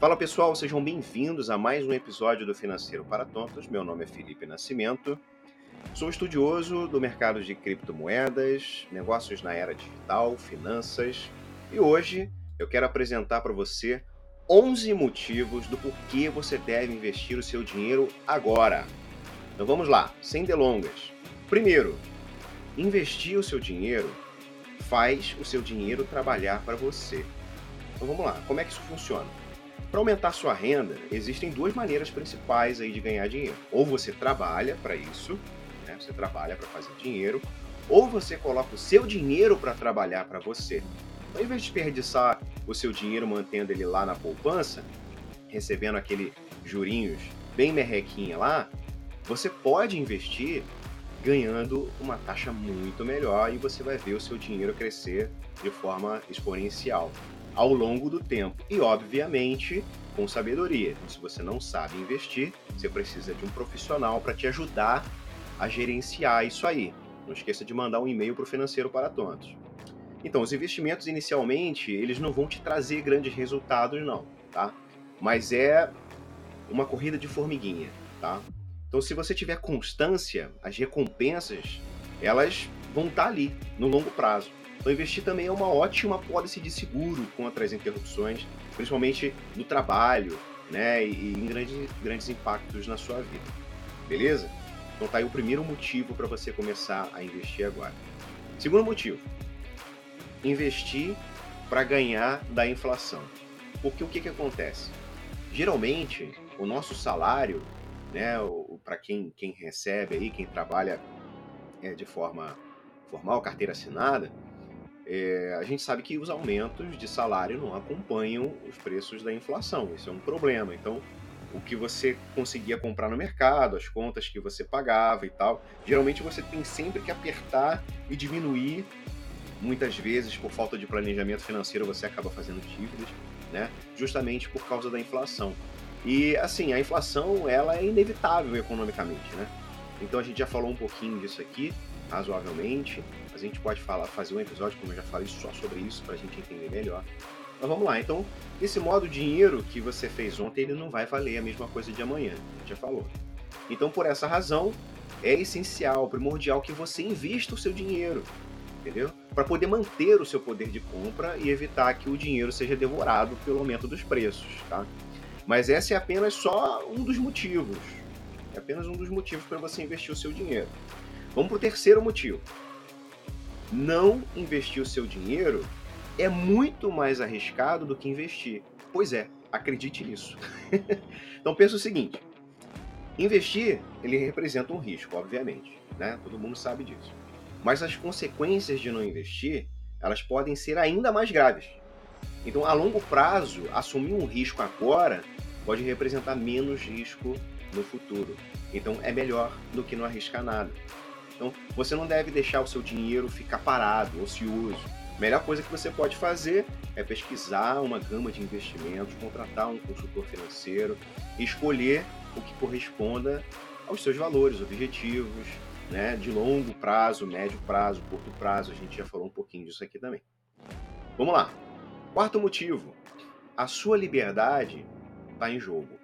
Fala pessoal, sejam bem-vindos a mais um episódio do Financeiro para Tontos. Meu nome é Felipe Nascimento. Sou estudioso do mercado de criptomoedas, negócios na era digital, finanças, e hoje eu quero apresentar para você 11 motivos do porquê você deve investir o seu dinheiro agora. Então vamos lá, sem delongas. Primeiro, investir o seu dinheiro faz o seu dinheiro trabalhar para você. Então vamos lá, como é que isso funciona? Para aumentar sua renda, existem duas maneiras principais aí de ganhar dinheiro. Ou você trabalha para isso, né? você trabalha para fazer dinheiro, ou você coloca o seu dinheiro para trabalhar para você. Então, ao invés de desperdiçar o seu dinheiro mantendo ele lá na poupança, recebendo aquele jurinhos bem merrequinha lá, você pode investir ganhando uma taxa muito melhor e você vai ver o seu dinheiro crescer de forma exponencial ao longo do tempo. E, obviamente, com sabedoria. Então, se você não sabe investir, você precisa de um profissional para te ajudar a gerenciar isso aí. Não esqueça de mandar um e-mail para o Financeiro para Tontos. Então, os investimentos inicialmente, eles não vão te trazer grandes resultados, não, tá? Mas é uma corrida de formiguinha, tá? Então, se você tiver constância, as recompensas, elas vão estar tá ali, no longo prazo. Então, investir também é uma ótima policy de seguro contra as interrupções, principalmente no trabalho, né, e em grandes, grandes impactos na sua vida. Beleza? Então tá aí o primeiro motivo para você começar a investir agora. Segundo motivo, investir para ganhar da inflação. Porque o que, que acontece? Geralmente, o nosso salário, né, para quem, quem recebe aí, quem trabalha é, de forma formal, carteira assinada, é, a gente sabe que os aumentos de salário não acompanham os preços da inflação. Isso é um problema. Então, o que você conseguia comprar no mercado, as contas que você pagava e tal, geralmente você tem sempre que apertar e diminuir. Muitas vezes, por falta de planejamento financeiro, você acaba fazendo dívidas, né? Justamente por causa da inflação. E assim, a inflação ela é inevitável economicamente, né? Então a gente já falou um pouquinho disso aqui, razoavelmente. A gente pode falar, fazer um episódio, como eu já falei, só sobre isso para a gente entender melhor. Mas vamos lá, então, esse modo dinheiro que você fez ontem, ele não vai valer a mesma coisa de amanhã, a gente já falou. Então, por essa razão, é essencial, primordial que você invista o seu dinheiro, entendeu? Para poder manter o seu poder de compra e evitar que o dinheiro seja devorado pelo aumento dos preços, tá? Mas esse é apenas só um dos motivos. É apenas um dos motivos para você investir o seu dinheiro. Vamos para o terceiro motivo. Não investir o seu dinheiro é muito mais arriscado do que investir. Pois é, acredite nisso. então pensa o seguinte: investir ele representa um risco, obviamente, né? Todo mundo sabe disso. Mas as consequências de não investir, elas podem ser ainda mais graves. Então, a longo prazo, assumir um risco agora pode representar menos risco no futuro. Então, é melhor do que não arriscar nada. Então, você não deve deixar o seu dinheiro ficar parado, ocioso. A melhor coisa que você pode fazer é pesquisar uma gama de investimentos, contratar um consultor financeiro escolher o que corresponda aos seus valores, objetivos, né, de longo prazo, médio prazo, curto prazo. A gente já falou um pouquinho disso aqui também. Vamos lá. Quarto motivo: a sua liberdade está em jogo.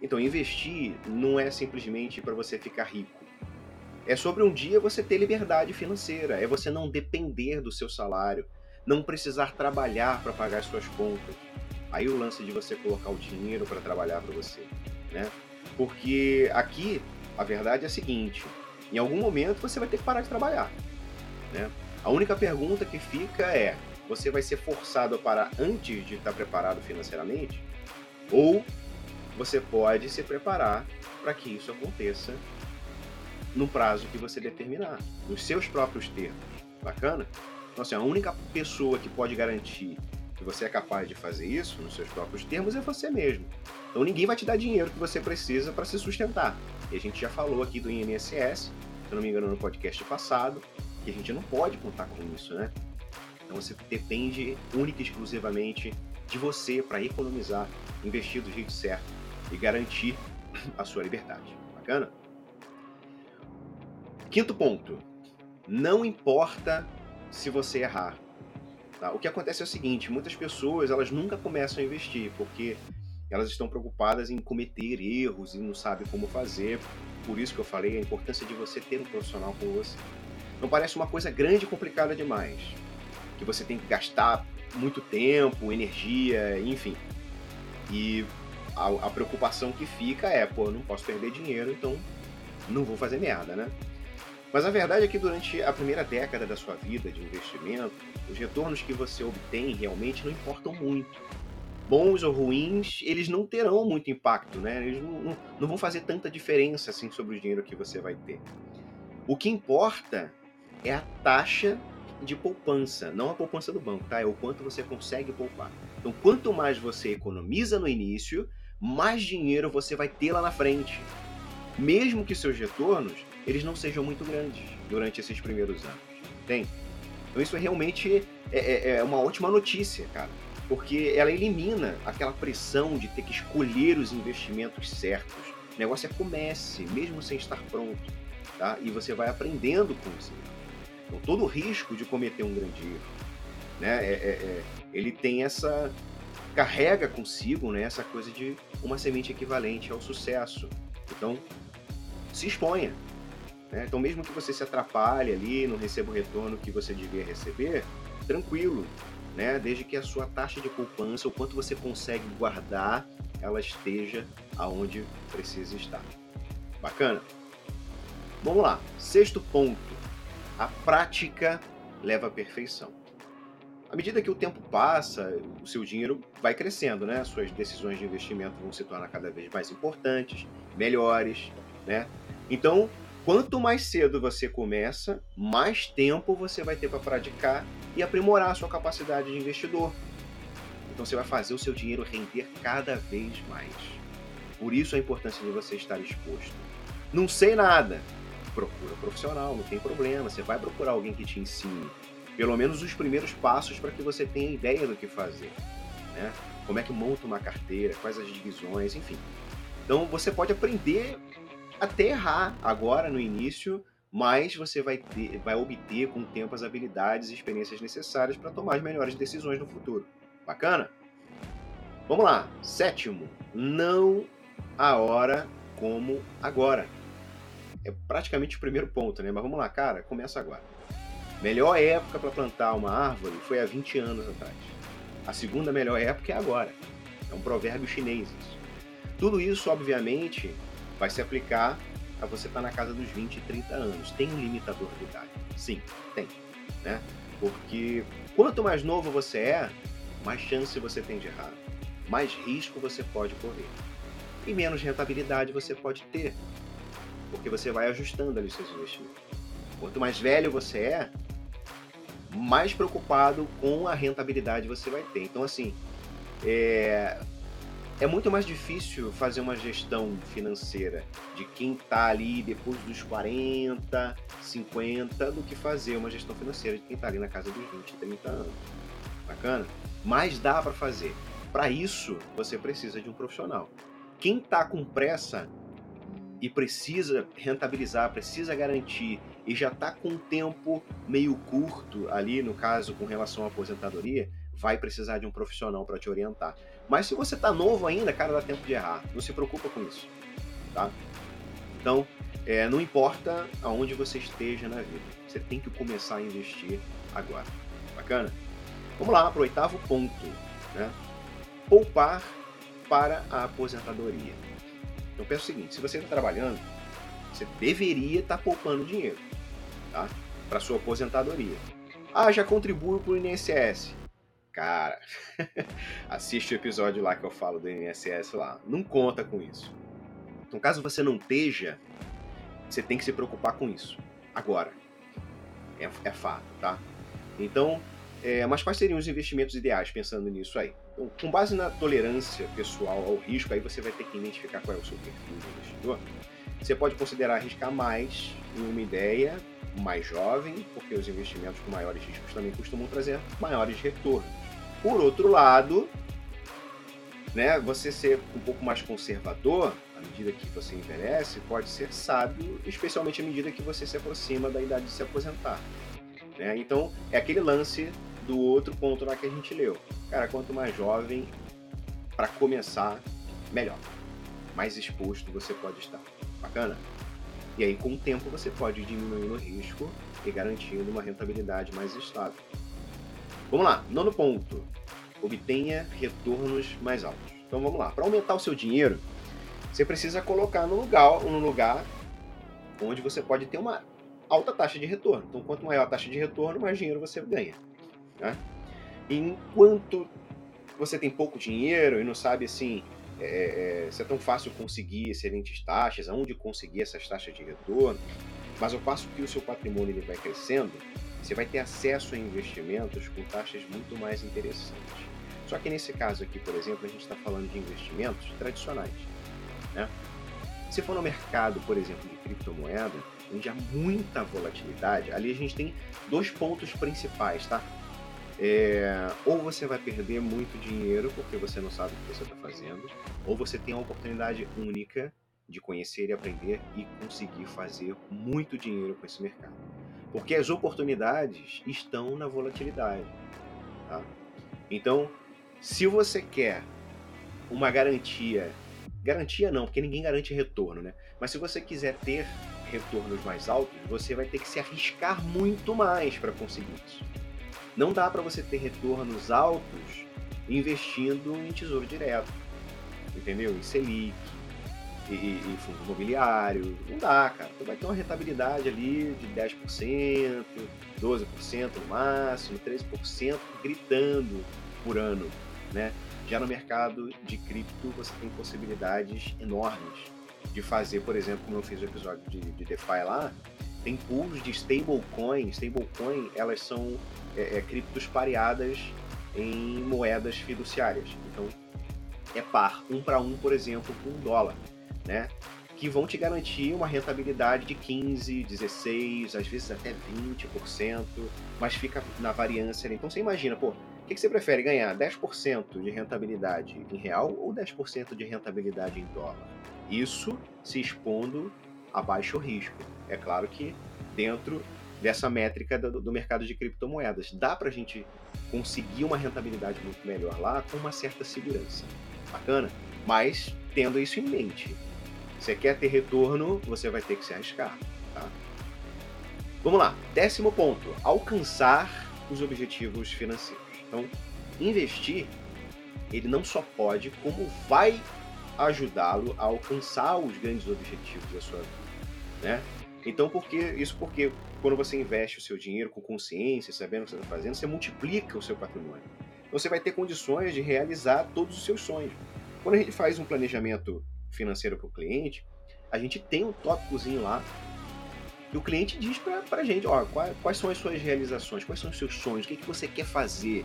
Então, investir não é simplesmente para você ficar rico. É sobre um dia você ter liberdade financeira, é você não depender do seu salário, não precisar trabalhar para pagar suas contas. Aí o lance de você colocar o dinheiro para trabalhar para você, né? Porque aqui a verdade é a seguinte: em algum momento você vai ter que parar de trabalhar, né? A única pergunta que fica é: você vai ser forçado a parar antes de estar preparado financeiramente? Ou você pode se preparar para que isso aconteça no prazo que você determinar, nos seus próprios termos. Bacana? Então, assim, a única pessoa que pode garantir que você é capaz de fazer isso nos seus próprios termos é você mesmo. Então ninguém vai te dar dinheiro que você precisa para se sustentar. E a gente já falou aqui do INSS, se eu não me engano no podcast passado, que a gente não pode contar com isso, né? Então você depende única e exclusivamente de você para economizar, investir do jeito certo e garantir a sua liberdade. Bacana? Quinto ponto. Não importa se você errar. Tá? O que acontece é o seguinte, muitas pessoas elas nunca começam a investir porque elas estão preocupadas em cometer erros e não sabem como fazer. Por isso que eu falei a importância de você ter um profissional com você. Não parece uma coisa grande e complicada demais, que você tem que gastar muito tempo, energia, enfim. E a, a preocupação que fica é, pô, eu não posso perder dinheiro, então não vou fazer merda, né? Mas a verdade é que durante a primeira década da sua vida de investimento, os retornos que você obtém realmente não importam muito. Bons ou ruins, eles não terão muito impacto, né? Eles não, não, não vão fazer tanta diferença assim sobre o dinheiro que você vai ter. O que importa é a taxa de poupança, não a poupança do banco, tá? É o quanto você consegue poupar. Então, quanto mais você economiza no início, mais dinheiro você vai ter lá na frente. Mesmo que seus retornos eles não sejam muito grandes durante esses primeiros anos. Tem? Então isso é realmente é, é, é uma ótima notícia, cara. Porque ela elimina aquela pressão de ter que escolher os investimentos certos. O negócio é comece, mesmo sem estar pronto. Tá? E você vai aprendendo com isso. Então todo o risco de cometer um grande erro. Né? É, é, é, ele tem essa carrega consigo né, essa coisa de uma semente equivalente ao sucesso. Então, se exponha. Né? Então, mesmo que você se atrapalhe ali, não receba o retorno que você devia receber, tranquilo, né? desde que a sua taxa de poupança, o quanto você consegue guardar, ela esteja aonde precisa estar. Bacana? Vamos lá. Sexto ponto. A prática leva à perfeição. À medida que o tempo passa, o seu dinheiro vai crescendo, né? Suas decisões de investimento vão se tornar cada vez mais importantes, melhores, né? Então, quanto mais cedo você começa, mais tempo você vai ter para praticar e aprimorar a sua capacidade de investidor. Então você vai fazer o seu dinheiro render cada vez mais. Por isso a importância de você estar exposto. Não sei nada. Procura um profissional, não tem problema. Você vai procurar alguém que te ensine. Pelo menos os primeiros passos para que você tenha ideia do que fazer. Né? Como é que monta uma carteira, quais as divisões, enfim. Então você pode aprender até errar agora no início, mas você vai, ter, vai obter com o tempo as habilidades e experiências necessárias para tomar as melhores decisões no futuro. Bacana? Vamos lá. Sétimo, não a hora como agora. É praticamente o primeiro ponto, né? Mas vamos lá, cara, começa agora. Melhor época para plantar uma árvore foi há 20 anos atrás. A segunda melhor época é agora. É um provérbio chinês. Tudo isso, obviamente, vai se aplicar a você estar tá na casa dos 20 e 30 anos. Tem um limitador de idade? Sim, tem. Né? Porque quanto mais novo você é, mais chance você tem de errar, mais risco você pode correr e menos rentabilidade você pode ter, porque você vai ajustando ali os seus investimentos. Quanto mais velho você é, mais preocupado com a rentabilidade você vai ter. Então, assim, é, é muito mais difícil fazer uma gestão financeira de quem está ali depois dos 40, 50, do que fazer uma gestão financeira de quem está ali na casa dos 20, 30 anos. Bacana? Mas dá para fazer. Para isso, você precisa de um profissional. Quem está com pressa e precisa rentabilizar, precisa garantir e já está com um tempo meio curto ali, no caso, com relação à aposentadoria, vai precisar de um profissional para te orientar. Mas se você está novo ainda, cara, dá tempo de errar. Não se preocupa com isso, tá? Então, é, não importa aonde você esteja na vida, você tem que começar a investir agora. Bacana? Vamos lá para o oitavo ponto, né? Poupar para a aposentadoria. Então pensa o seguinte: se você está trabalhando, você deveria estar tá poupando dinheiro, tá? Para sua aposentadoria. Ah, já contribuo para o INSS. Cara, assiste o episódio lá que eu falo do INSS lá. Não conta com isso. Então, caso você não esteja, você tem que se preocupar com isso. Agora. É, é fato, tá? Então, é, mas quais seriam os investimentos ideais pensando nisso aí? Então, com base na tolerância pessoal ao risco, aí você vai ter que identificar qual é o seu perfil de investidor. Você pode considerar arriscar mais em uma ideia mais jovem, porque os investimentos com maiores riscos também costumam trazer maiores retornos. Por outro lado, né, você ser um pouco mais conservador à medida que você envelhece pode ser sábio, especialmente à medida que você se aproxima da idade de se aposentar. Né? Então, é aquele lance do outro ponto lá que a gente leu. Cara, quanto mais jovem, para começar, melhor. Mais exposto você pode estar. Bacana? E aí, com o tempo, você pode ir diminuindo o risco e garantindo uma rentabilidade mais estável. Vamos lá, nono ponto. Obtenha retornos mais altos. Então vamos lá. Para aumentar o seu dinheiro, você precisa colocar no lugar, no lugar onde você pode ter uma alta taxa de retorno. Então, quanto maior a taxa de retorno, mais dinheiro você ganha. Né? Enquanto você tem pouco dinheiro e não sabe assim é, é, se é tão fácil conseguir excelentes taxas, aonde conseguir essas taxas de retorno, mas ao passo que o seu patrimônio ele vai crescendo, você vai ter acesso a investimentos com taxas muito mais interessantes. Só que nesse caso aqui, por exemplo, a gente está falando de investimentos tradicionais. Né? Se for no mercado, por exemplo, de criptomoeda, onde há muita volatilidade, ali a gente tem dois pontos principais, tá? É, ou você vai perder muito dinheiro porque você não sabe o que você está fazendo, ou você tem a oportunidade única de conhecer e aprender e conseguir fazer muito dinheiro com esse mercado. Porque as oportunidades estão na volatilidade. Tá? Então, se você quer uma garantia, garantia não, porque ninguém garante retorno, né? Mas se você quiser ter retornos mais altos, você vai ter que se arriscar muito mais para conseguir isso. Não dá para você ter retornos altos investindo em tesouro direto, entendeu? Em Selic, e, e fundo imobiliário. Não dá, cara. Tu vai ter uma rentabilidade ali de 10%, 12% no máximo, 13% gritando por ano, né? Já no mercado de cripto você tem possibilidades enormes de fazer, por exemplo, como eu fiz o episódio de, de DeFi lá, tem pools de stablecoin. Stablecoin, elas são é, é, criptos pareadas em moedas fiduciárias. Então, é par, um para um, por exemplo, com um dólar né? Que vão te garantir uma rentabilidade de 15, 16, às vezes até 20%, mas fica na variância. Então você imagina, pô, o que, que você prefere ganhar? 10% de rentabilidade em real ou 10% de rentabilidade em dólar? Isso se expondo a baixo risco. É claro que dentro dessa métrica do, do mercado de criptomoedas. Dá para a gente conseguir uma rentabilidade muito melhor lá com uma certa segurança. Bacana? Mas tendo isso em mente. Você quer ter retorno, você vai ter que se arriscar. Tá? Vamos lá. Décimo ponto: alcançar os objetivos financeiros. Então, investir, ele não só pode, como vai ajudá-lo a alcançar os grandes objetivos da sua vida, né? Então, porque isso porque quando você investe o seu dinheiro com consciência, sabendo o que você está fazendo, você multiplica o seu patrimônio. Então, você vai ter condições de realizar todos os seus sonhos. Quando a gente faz um planejamento financeiro para o cliente, a gente tem um tópicozinho lá e o cliente diz para a gente, ó, quais, quais, são as suas realizações, quais são os seus sonhos, o que, que você quer fazer,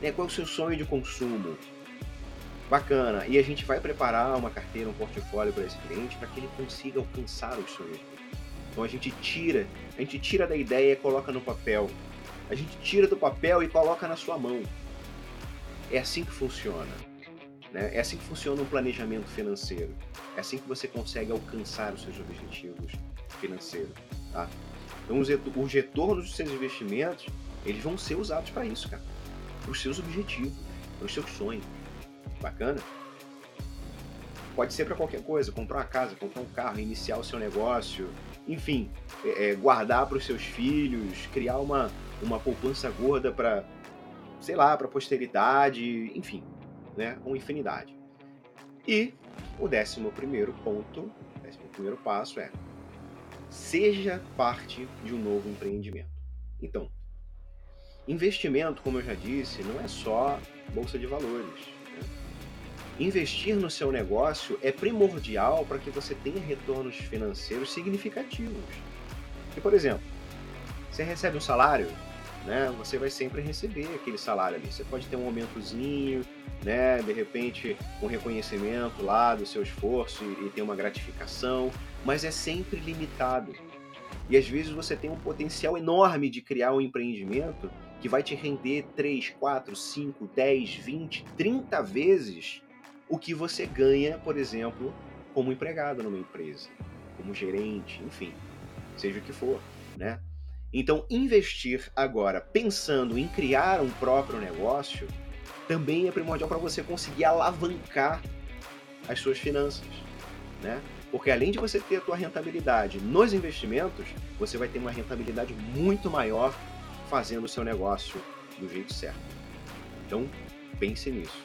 né, qual é o seu sonho de consumo. Bacana. E a gente vai preparar uma carteira, um portfólio para esse cliente para que ele consiga alcançar os sonhos. Então a gente tira, a gente tira da ideia e coloca no papel. A gente tira do papel e coloca na sua mão. É assim que funciona. Né? É assim que funciona um planejamento financeiro. É assim que você consegue alcançar os seus objetivos financeiros. Tá? Então, os, os retornos dos seus investimentos, eles vão ser usados para isso, cara. Para os seus objetivos, para os seus sonhos. Bacana? Pode ser para qualquer coisa, comprar uma casa, comprar um carro, iniciar o seu negócio, enfim, é, é guardar para os seus filhos, criar uma, uma poupança gorda para, sei lá, para posteridade, enfim, né, uma infinidade. E o décimo primeiro ponto, décimo primeiro passo é seja parte de um novo empreendimento. Então, investimento, como eu já disse, não é só bolsa de valores. Investir no seu negócio é primordial para que você tenha retornos financeiros significativos. E, por exemplo, você recebe um salário, né, você vai sempre receber aquele salário ali. Você pode ter um aumentozinho, né, de repente um reconhecimento lá do seu esforço e, e ter uma gratificação, mas é sempre limitado. E às vezes você tem um potencial enorme de criar um empreendimento que vai te render 3, 4, 5, 10, 20, 30 vezes o que você ganha, por exemplo, como empregado numa empresa, como gerente, enfim, seja o que for, né? Então, investir agora pensando em criar um próprio negócio também é primordial para você conseguir alavancar as suas finanças, né? Porque além de você ter a tua rentabilidade nos investimentos, você vai ter uma rentabilidade muito maior fazendo o seu negócio do jeito certo. Então, pense nisso.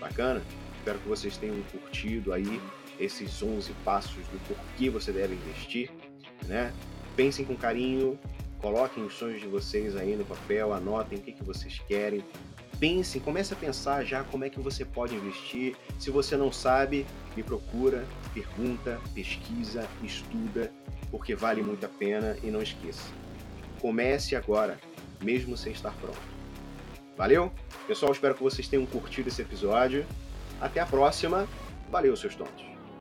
Bacana? Espero que vocês tenham curtido aí esses 11 passos do porquê você deve investir, né? Pensem com carinho, coloquem os sonhos de vocês aí no papel, anotem o que, que vocês querem, pensem, comece a pensar já como é que você pode investir. Se você não sabe, me procura, pergunta, pesquisa, estuda, porque vale muito a pena e não esqueça. Comece agora, mesmo sem estar pronto. Valeu? Pessoal, espero que vocês tenham curtido esse episódio. Até a próxima. Valeu, seus tontos.